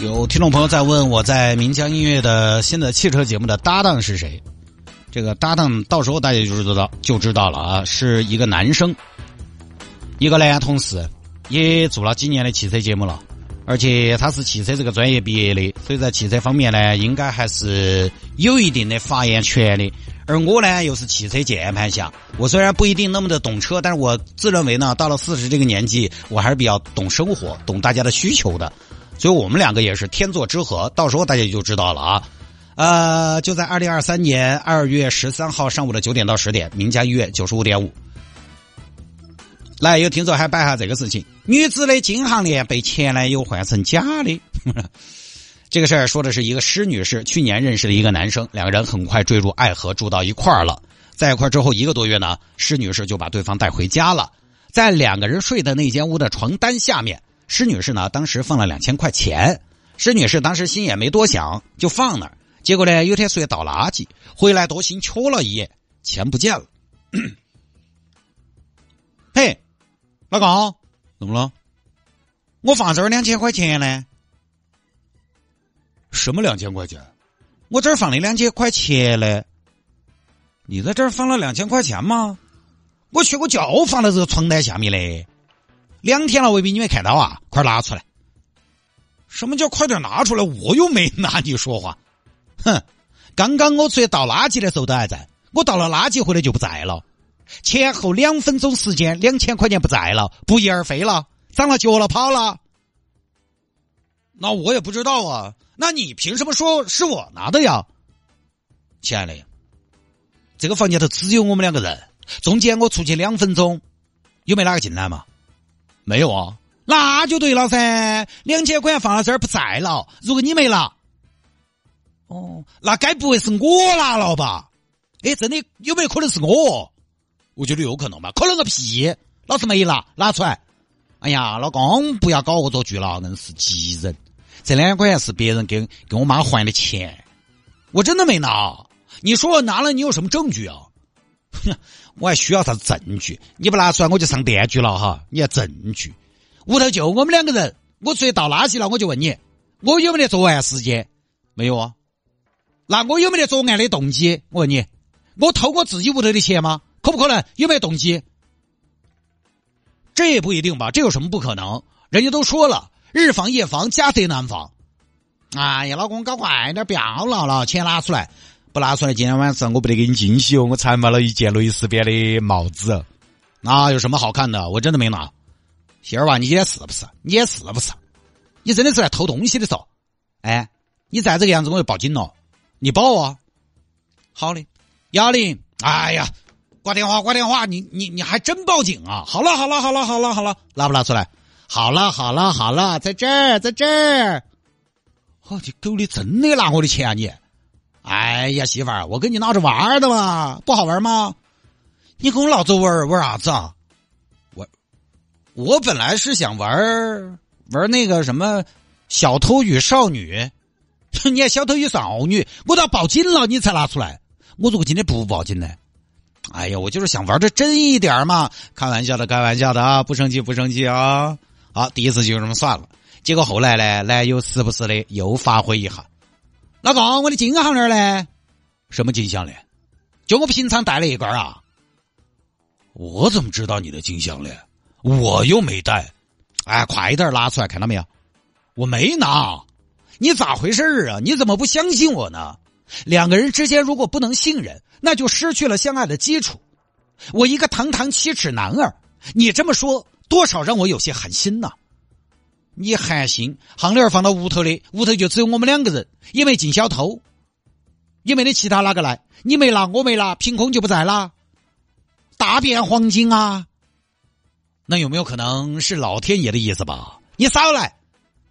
有听众朋友在问我在岷江音乐的新的汽车节目的搭档是谁？这个搭档到时候大家就知道就知道了啊，是一个男生，一个男同事，也做了几年的汽车节目了，而且他是汽车这个专业毕业的，所以在汽车方面呢，应该还是有一定的发言权的。而我呢，又是汽车键盘侠，我虽然不一定那么的懂车，但是我自认为呢，到了四十这个年纪，我还是比较懂生活，懂大家的需求的。所以我们两个也是天作之合，到时候大家就知道了啊。呃，就在二零二三年二月十三号上午的九点到十点，名家医院九十五点五。来，有听众还摆下这个事情：女子的金项链被前男友换成假的。这个事儿说的是一个施女士去年认识了一个男生，两个人很快坠入爱河，住到一块儿了。在一块儿之后一个多月呢，施女士就把对方带回家了，在两个人睡的那间屋的床单下面。施女士呢，当时放了两千块钱。施女士当时心也没多想，就放那儿。结果呢，有天出去倒垃圾，回来多心瞧了一眼，钱不见了。嘿，老公，怎么了？我放这儿两千块钱呢？什么两千块钱？我这儿放了两千块钱呢。你在这儿放了两千块钱吗？我去，我就放在这个床单下面嘞。两天了，未必你没看到啊！快拿出来！什么叫快点拿出来？我又没拿你说话。哼！刚刚我出去倒垃圾的时候都还在，我倒了垃圾回来就不在了。前后两分钟时间，两千块钱不在了，不翼而飞了，长了脚了，跑了。那我也不知道啊。那你凭什么说是我拿的呀？亲爱的，这个房间头只有我们两个人，中间我出去两分钟，有没哪个进来嘛？没有啊，那就对了噻。两千块钱放到这儿不在了，如果你没拿，哦，那该不会是我拿了吧？哎，真的有没有可能是我？我觉得有可能吧，可能个屁！老子没拿，拿出来。哎呀，老公，不要搞恶作剧了，硬是急人。这两千块钱是别人给给我妈还的钱，我真的没拿。你说我拿了，你有什么证据啊？哼。我还需要啥子证据？你不拿出来，我就上电锯了哈！你要证据，屋头就我们两个人，我出去倒垃圾了，我就问你，我有没得作案时间？没有啊？那我有没得作案的动机？我问你，我偷过自己屋头的钱吗？可不可能？有没有动机？这也不一定吧？这有什么不可能？人家都说了，日防夜防，家贼难防。哎呀，老公，搞快点，不要闹了，钱拿出来。不拿出来，今天晚上我不得给你惊喜哦！我才买了一件蕾丝边的帽子，那有什么好看的？我真的没拿。媳妇儿娃，你也是不是？你也是不是？你真的是来偷东西的嗦？哎，你再这个样子，我就报警了。你报啊？好的，幺零。哎呀，挂电话，挂电话！你你你还真报警啊？好了好了好了好了好了，拿不拿出来？好了好了好了，在这儿在这儿。我的狗，你真的拿我的钱啊你？哎呀，媳妇儿，我跟你闹着玩的嘛，不好玩吗？你跟我老子玩玩啥子啊？我我本来是想玩玩那个什么小偷与少女，你还小偷与少女，我都要报警了，你才拿出来。我如果今天不报警呢？哎呀，我就是想玩的真一点嘛，开玩笑的，开玩笑的啊，不生气，不生气啊。好，第一次就这么算了。结果后来呢，男友时不时的又发挥一下。老公，我的金项链呢？什么金项链？就我平常戴了一根啊。我怎么知道你的金项链？我又没戴。哎，快点拿出来，看到没有？我没拿。你咋回事啊？你怎么不相信我呢？两个人之间如果不能信任，那就失去了相爱的基础。我一个堂堂七尺男儿，你这么说，多少让我有些寒心呐。你寒心，项链放到屋头的，屋头就只有我们两个人，也没进小偷，也没得其他哪个来，你没拿，我没拿，凭空就不在啦，大变黄金啊！那有没有可能是老天爷的意思吧？你少来！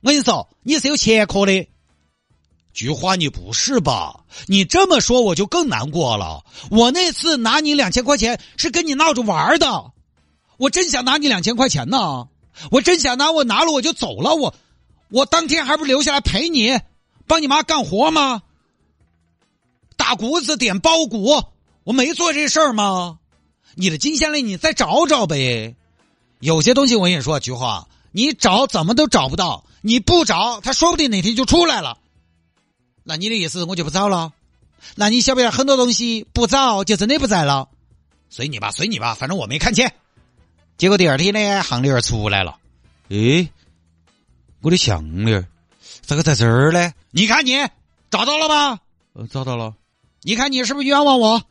我跟你说，你是有前科的，菊花，你不是吧？你这么说我就更难过了。我那次拿你两千块钱是跟你闹着玩的，我真想拿你两千块钱呢。我真想拿，我拿了我就走了。我，我当天还不留下来陪你，帮你妈干活吗？打谷子点包谷，我没做这事儿吗？你的金项链你再找找呗。有些东西我跟你说，菊花，你找怎么都找不到。你不找，他说不定哪天就出来了。那你的意思我就不找了？那你晓不晓得很多东西不找就真的不在了？随你吧，随你吧，反正我没看见。结果第二天呢，项链出来了。诶，我的项链咋个在这儿呢？你看你找到了吧？呃，找到了。你看你是不是冤枉我？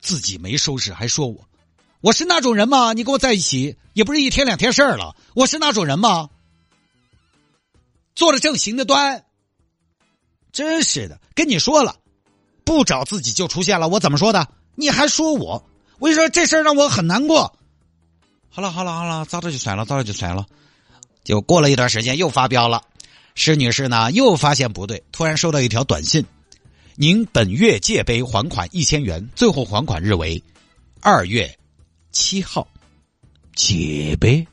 自己没收拾还说我，我是那种人吗？你跟我在一起也不是一天两天事儿了，我是那种人吗？做了正行的端，真是的，跟你说了，不找自己就出现了，我怎么说的？你还说我？我跟你说这事儿让我很难过。好了好了好了，找着就算了，找着就算了。就过了一段时间，又发飙了。施女士呢，又发现不对，突然收到一条短信。您本月借呗还款一千元，最后还款日为二月七号。借呗？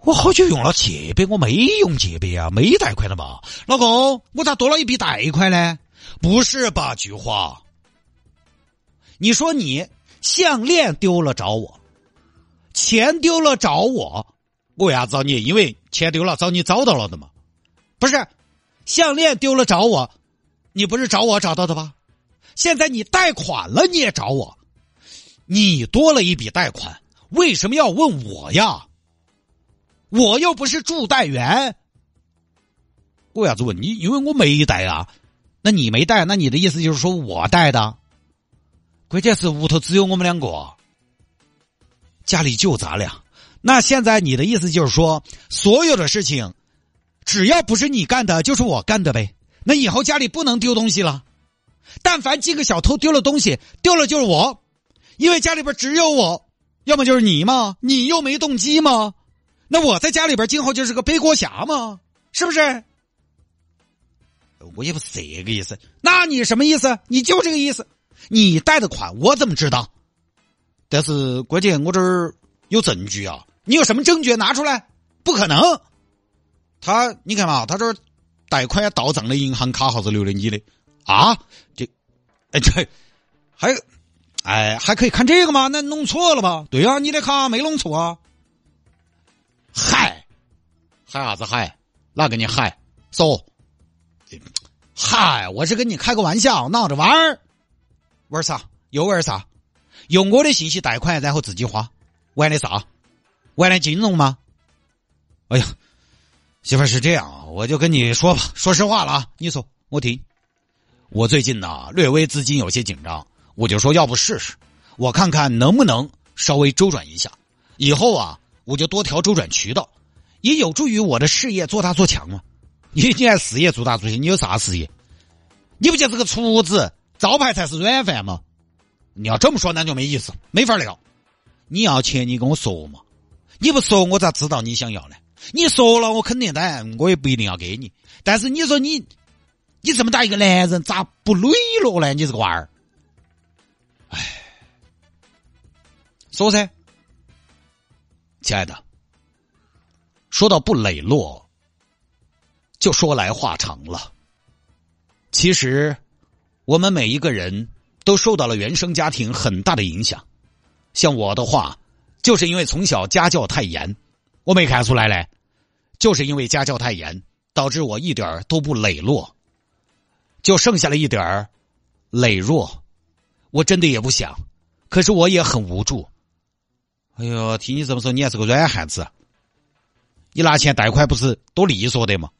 我好久用了借呗，我没用借呗啊，没贷款的吧？老公，我咋多了一笔贷款呢？不是吧，菊花？你说你项链丢了找我，钱丢了找我，我为啥找你？因为钱丢了找你找到了的嘛？不是，项链丢了找我。你不是找我找到的吧？现在你贷款了，你也找我，你多了一笔贷款，为什么要问我呀？我又不是助贷员，为啥子问你？因为我没贷啊。那你没贷，那你的意思就是说我贷的？关键是屋头只有我们两个，家里就咱俩。那现在你的意思就是说，所有的事情，只要不是你干的，就是我干的呗？那以后家里不能丢东西了，但凡几个小偷丢了东西，丢了就是我，因为家里边只有我，要么就是你嘛，你又没动机嘛，那我在家里边今后就是个背锅侠嘛，是不是？我也不是这个意思，那你什么意思？你就这个意思？你贷的款我怎么知道？但是关键我这儿有证据啊！你有什么证据拿出来？不可能，他你看嘛，他这儿。贷款到账的银行卡号是留的你的啊？这，哎这，还，哎还可以看这个吗？那弄错了吧？对啊，你的卡没弄错啊。嗨，嗨啥子嗨？哪跟你嗨？说，嗨，我是跟你开个玩笑，闹着玩儿。玩啥？又玩啥？用我的信息贷款，然后自己花，玩的啥？玩的金融吗？哎呀。媳妇是这样啊，我就跟你说吧，说实话了啊，你说我听。我最近呢略微资金有些紧张，我就说要不试试，我看看能不能稍微周转一下，以后啊我就多条周转渠道，也有助于我的事业做大做强嘛。你你还事业做大做强，你有啥事业？你不就是个厨子，招牌才是软饭吗？你要这么说那就没意思，没法聊。你要钱你跟我说嘛，你不说我咋知道你想要呢？你说了，我肯定然，我也不一定要给你。但是你说你，你这么大一个男人，咋不磊落呢？你这个娃儿，哎，说噻，亲爱的，说到不磊落，就说来话长了。其实，我们每一个人都受到了原生家庭很大的影响。像我的话，就是因为从小家教太严。我没看出来嘞，就是因为家教太严，导致我一点都不磊落，就剩下了一点儿磊弱。我真的也不想，可是我也很无助。哎呦，听你这么说，你还是个软汉子。你拿钱贷款不是多利索的吗？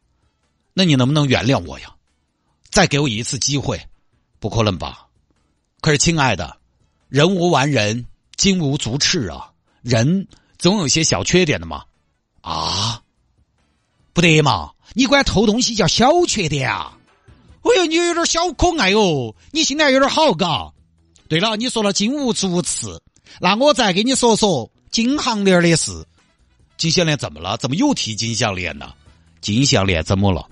那你能不能原谅我呀？再给我一次机会？不可能吧？可是，亲爱的，人无完人，金无足赤啊，人总有些小缺点的嘛。啊，不得嘛！你管偷东西叫小缺点啊？哎呦，你有点小可爱哦，你心态有点好嘎。对了，你说了金无足赤，那我再给你说说金项链的事。金项链怎么了？怎么又提金项链呢？金项链怎么了？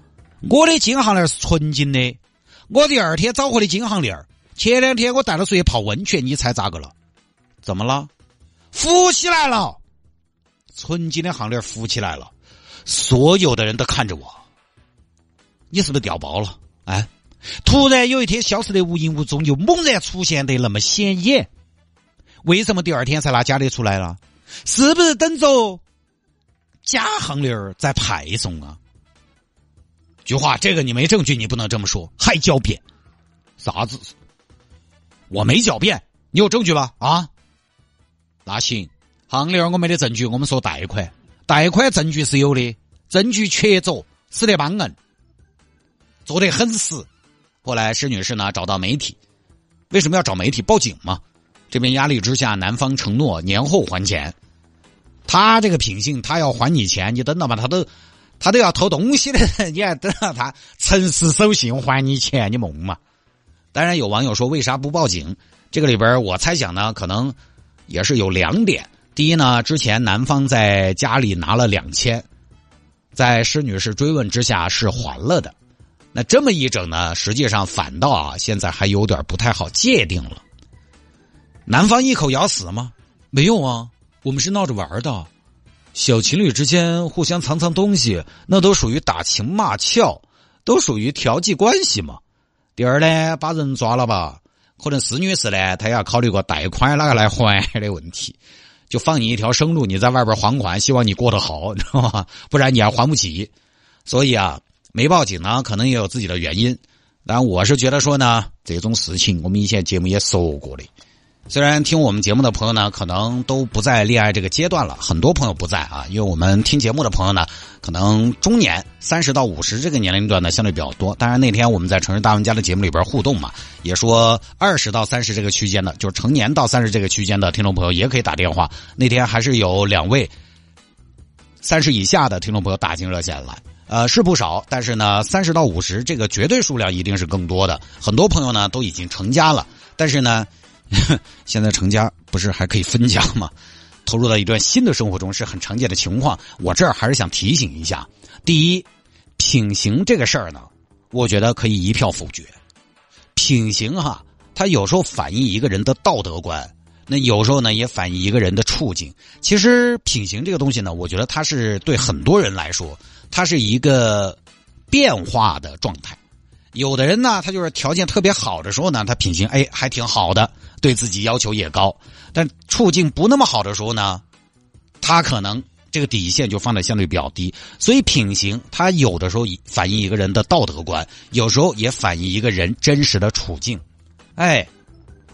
我的金项链是纯金的，我第二天找回的金项链前两天我带他出去泡温泉，你猜咋个了？怎么了？浮起来了，纯金的项链浮起来了，所有的人都看着我，你是不是掉包了？哎，突然有一天消失的无影无踪，又猛然出现的那么显眼，为什么第二天才拿假的出来了？是不是等着假项链在派送啊？菊花，这个你没证据，你不能这么说，还狡辩？啥子？我没狡辩，你有证据吧？啊？那行，行里儿我没得证据，我们说贷款，贷款证据是有的，证据确凿，死得帮硬，做得很死。后来施女士呢找到媒体，为什么要找媒体报警嘛？这边压力之下，男方承诺年后还钱。他这个品性，他要还你钱，你等到吧，他都。他都要偷东西的，你还等到他诚实守信还你钱？你梦嘛？当然有网友说为啥不报警？这个里边我猜想呢，可能也是有两点。第一呢，之前男方在家里拿了两千，在施女士追问之下是还了的。那这么一整呢，实际上反倒啊，现在还有点不太好界定了。男方一口咬死吗？没有啊，我们是闹着玩的。小情侣之间互相藏藏东西，那都属于打情骂俏，都属于调剂关系嘛。第二呢，把人抓了吧，可能施女士呢，她要考虑个贷款哪个来还的问题，就放你一条生路，你在外边还款，希望你过得好，知道吗？不然你还还不起。所以啊，没报警呢，可能也有自己的原因。但我是觉得说呢，这种事情我们以前节目也说过的。虽然听我们节目的朋友呢，可能都不在恋爱这个阶段了，很多朋友不在啊，因为我们听节目的朋友呢，可能中年三十到五十这个年龄段呢相对比较多。当然那天我们在城市大玩家的节目里边互动嘛，也说二十到三十这个区间的，就是成年到三十这个区间的听众朋友也可以打电话。那天还是有两位三十以下的听众朋友打进热线来，呃是不少，但是呢三十到五十这个绝对数量一定是更多的。很多朋友呢都已经成家了，但是呢。现在成家不是还可以分家吗？投入到一段新的生活中是很常见的情况。我这儿还是想提醒一下：第一，品行这个事儿呢，我觉得可以一票否决。品行哈，它有时候反映一个人的道德观，那有时候呢也反映一个人的处境。其实品行这个东西呢，我觉得它是对很多人来说，它是一个变化的状态。有的人呢，他就是条件特别好的时候呢，他品行哎还挺好的。对自己要求也高，但处境不那么好的时候呢，他可能这个底线就放的相对比较低。所以品行，它有的时候反映一个人的道德观，有时候也反映一个人真实的处境。哎，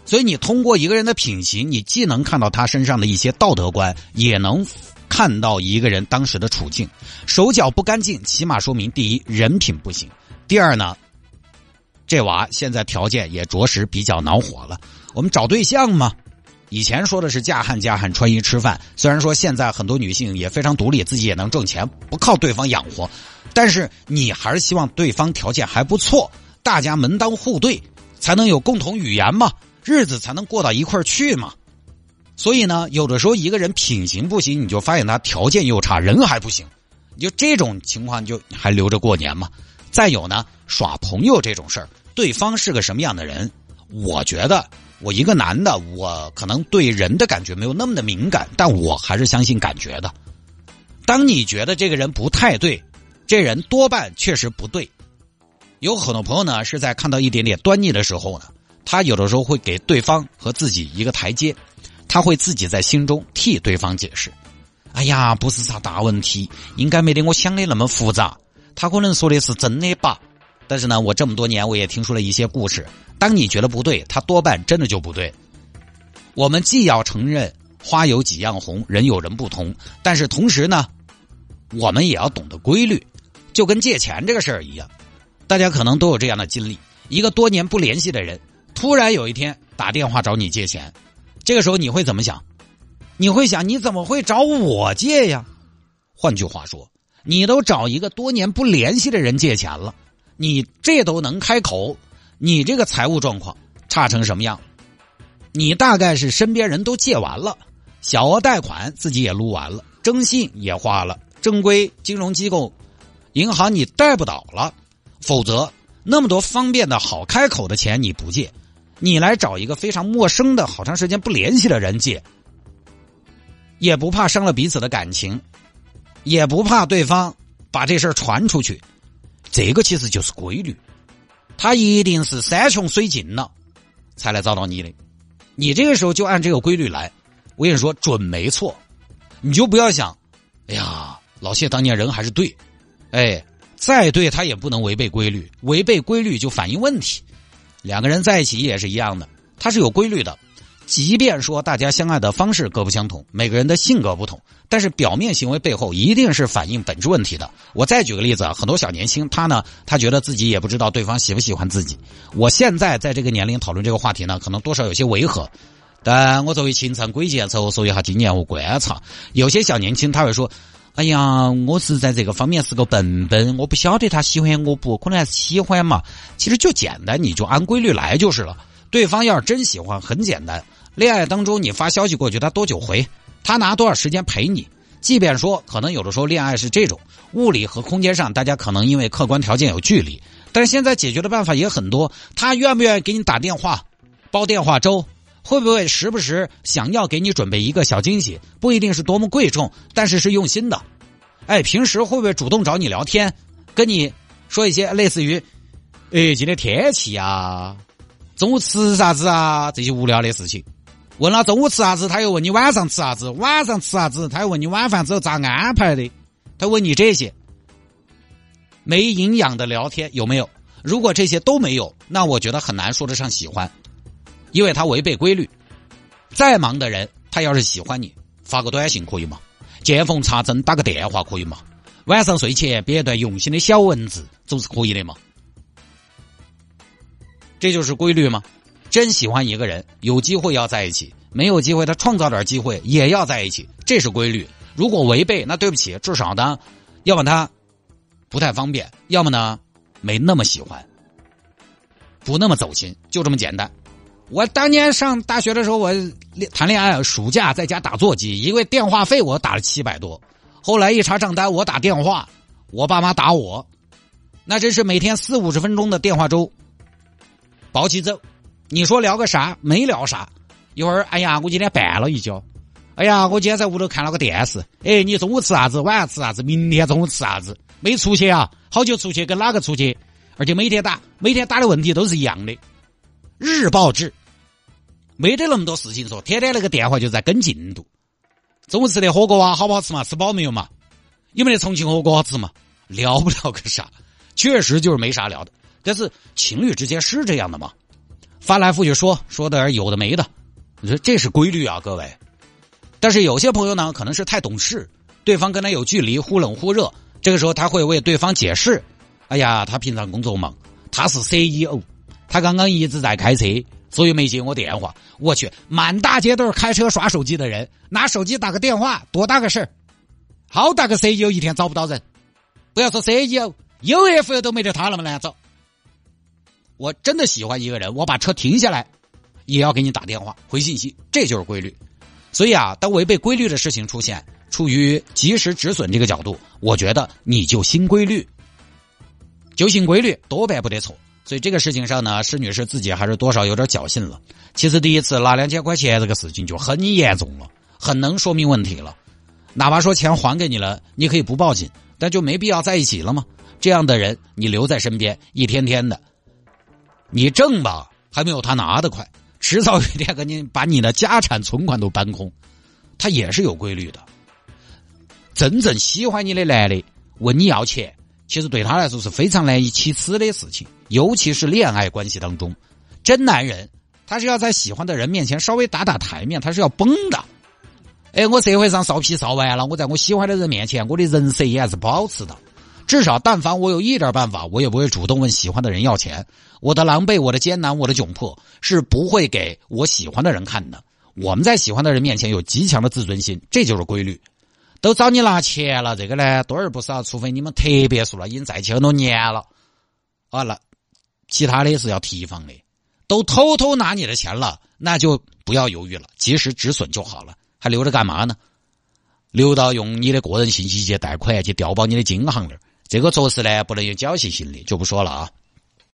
所以你通过一个人的品行，你既能看到他身上的一些道德观，也能看到一个人当时的处境。手脚不干净，起码说明第一人品不行，第二呢，这娃现在条件也着实比较恼火了。我们找对象嘛，以前说的是嫁汉嫁汉穿衣吃饭。虽然说现在很多女性也非常独立，自己也能挣钱，不靠对方养活，但是你还是希望对方条件还不错，大家门当户对，才能有共同语言嘛，日子才能过到一块去嘛。所以呢，有的时候一个人品行不行，你就发现他条件又差，人还不行，你就这种情况就还留着过年嘛。再有呢，耍朋友这种事儿，对方是个什么样的人，我觉得。我一个男的，我可能对人的感觉没有那么的敏感，但我还是相信感觉的。当你觉得这个人不太对，这人多半确实不对。有很多朋友呢是在看到一点点端倪的时候呢，他有的时候会给对方和自己一个台阶，他会自己在心中替对方解释。哎呀，不是啥大问题，应该没得我想的那么复杂。他可能说的是真的吧？但是呢，我这么多年我也听说了一些故事。当你觉得不对，他多半真的就不对。我们既要承认花有几样红，人有人不同，但是同时呢，我们也要懂得规律。就跟借钱这个事儿一样，大家可能都有这样的经历：一个多年不联系的人，突然有一天打电话找你借钱，这个时候你会怎么想？你会想你怎么会找我借呀？换句话说，你都找一个多年不联系的人借钱了，你这都能开口？你这个财务状况差成什么样？你大概是身边人都借完了，小额贷款自己也撸完了，征信也花了，正规金融机构、银行你贷不倒了，否则那么多方便的好开口的钱你不借，你来找一个非常陌生的好长时间不联系的人借，也不怕伤了彼此的感情，也不怕对方把这事传出去，这个其实就是规律，他一定是山穷水尽了才来找到你的，你这个时候就按这个规律来，我跟你说准没错，你就不要想，哎呀，老谢当年人还是对，哎。再对他也不能违背规律，违背规律就反映问题。两个人在一起也是一样的，他是有规律的。即便说大家相爱的方式各不相同，每个人的性格不同，但是表面行为背后一定是反映本质问题的。我再举个例子啊，很多小年轻他呢，他觉得自己也不知道对方喜不喜欢自己。我现在在这个年龄讨论这个话题呢，可能多少有些违和，但我作为情场鬼见愁，说一下今年我观察，有些小年轻他会说。哎呀，我是在这个方面是个笨笨，我不晓得他喜欢我不，可能还是喜欢嘛。其实就简单，你就按规律来就是了。对方要是真喜欢，很简单。恋爱当中，你发消息过去，他多久回？他拿多少时间陪你？即便说可能有的时候恋爱是这种物理和空间上，大家可能因为客观条件有距离，但是现在解决的办法也很多。他愿不愿意给你打电话，煲电话粥？会不会时不时想要给你准备一个小惊喜？不一定是多么贵重，但是是用心的。哎，平时会不会主动找你聊天，跟你说一些类似于“哎，今天天气呀，中午吃啥子啊”这些无聊的事情？问了中午吃啥子，他又问你晚上吃啥子，晚上吃啥子，他又问你晚饭之后咋安排的？他问你这些没营养的聊天有没有？如果这些都没有，那我觉得很难说得上喜欢。因为他违背规律，再忙的人，他要是喜欢你，发个短信可以吗？见缝插针打个电话可以吗？晚上睡前编一段用心的小文字，总是可以的嘛？这就是规律吗？真喜欢一个人，有机会要在一起，没有机会他创造点机会也要在一起，这是规律。如果违背，那对不起，至少呢，要么他不太方便，要么呢没那么喜欢，不那么走心，就这么简单。我当年上大学的时候，我谈恋爱，暑假在家打座机，因为电话费我打了七百多。后来一查账单，我打电话，我爸妈打我，那真是每天四五十分钟的电话粥，薄起走。你说聊个啥？没聊啥。一会儿，哎呀，我今天绊了一跤。哎呀，我今天在屋头看了个电视。哎，你中午吃啥子？晚上吃啥子？明天中午吃啥子？没出去啊？好久出去？跟哪个出去？而且每天打，每天打的问题都是一样的，日报制。没得那么多事情说，天天那个电话就在跟进度。中午吃的火锅啊，好不好吃嘛？吃饱没有嘛？有没得重庆火锅好吃嘛？聊不了个啥，确实就是没啥聊的。但是情侣之间是这样的吗？翻来覆去说说点有的没的，你说这是规律啊，各位。但是有些朋友呢，可能是太懂事，对方跟他有距离，忽冷忽热，这个时候他会为对方解释：哎呀，他平常工作忙，他是 CEO，他刚刚一直在开车。所以没接我电话，我去，满大街都是开车耍手机的人，拿手机打个电话多大个事儿，好大个 CEO 一天找不到人，不要说 CEO，UFO 都没得他那么难找。我真的喜欢一个人，我把车停下来，也要给你打电话回信息，这就是规律。所以啊，当违背规律的事情出现，出于及时止损这个角度，我觉得你就新规律，就新规律多半不得错。所以这个事情上呢，施女士自己还是多少有点侥幸了。其实第一次拿两千块钱这个事情就很严重了，很能说明问题了。哪怕说钱还给你了，你可以不报警，但就没必要在一起了吗？这样的人你留在身边，一天天的，你挣吧还没有他拿的快，迟早有一天给你把你的家产存款都搬空，他也是有规律的。真正喜欢你的男的问你要钱。其实对他来说是非常难以启齿的事情，尤其是恋爱关系当中，真男人他是要在喜欢的人面前稍微打打台面，他是要崩的。哎，我社会上臊皮臊完了，我在我喜欢的人面前，我的人设也还是保持的。至少，但凡我有一点办法，我也不会主动问喜欢的人要钱。我的狼狈，我的艰难，我的窘迫，是不会给我喜欢的人看的。我们在喜欢的人面前有极强的自尊心，这就是规律。都找你拿钱了，这个呢多而不少，除非你们特别熟了，已经在一起很多年了，啊，那其他的是要提防的。都偷偷拿你的钱了，那就不要犹豫了，及时止损就好了，还留着干嘛呢？留到用你的个人信息去贷款，去调包你的金行那儿，这个做事呢不能有侥幸心理，就不说了啊。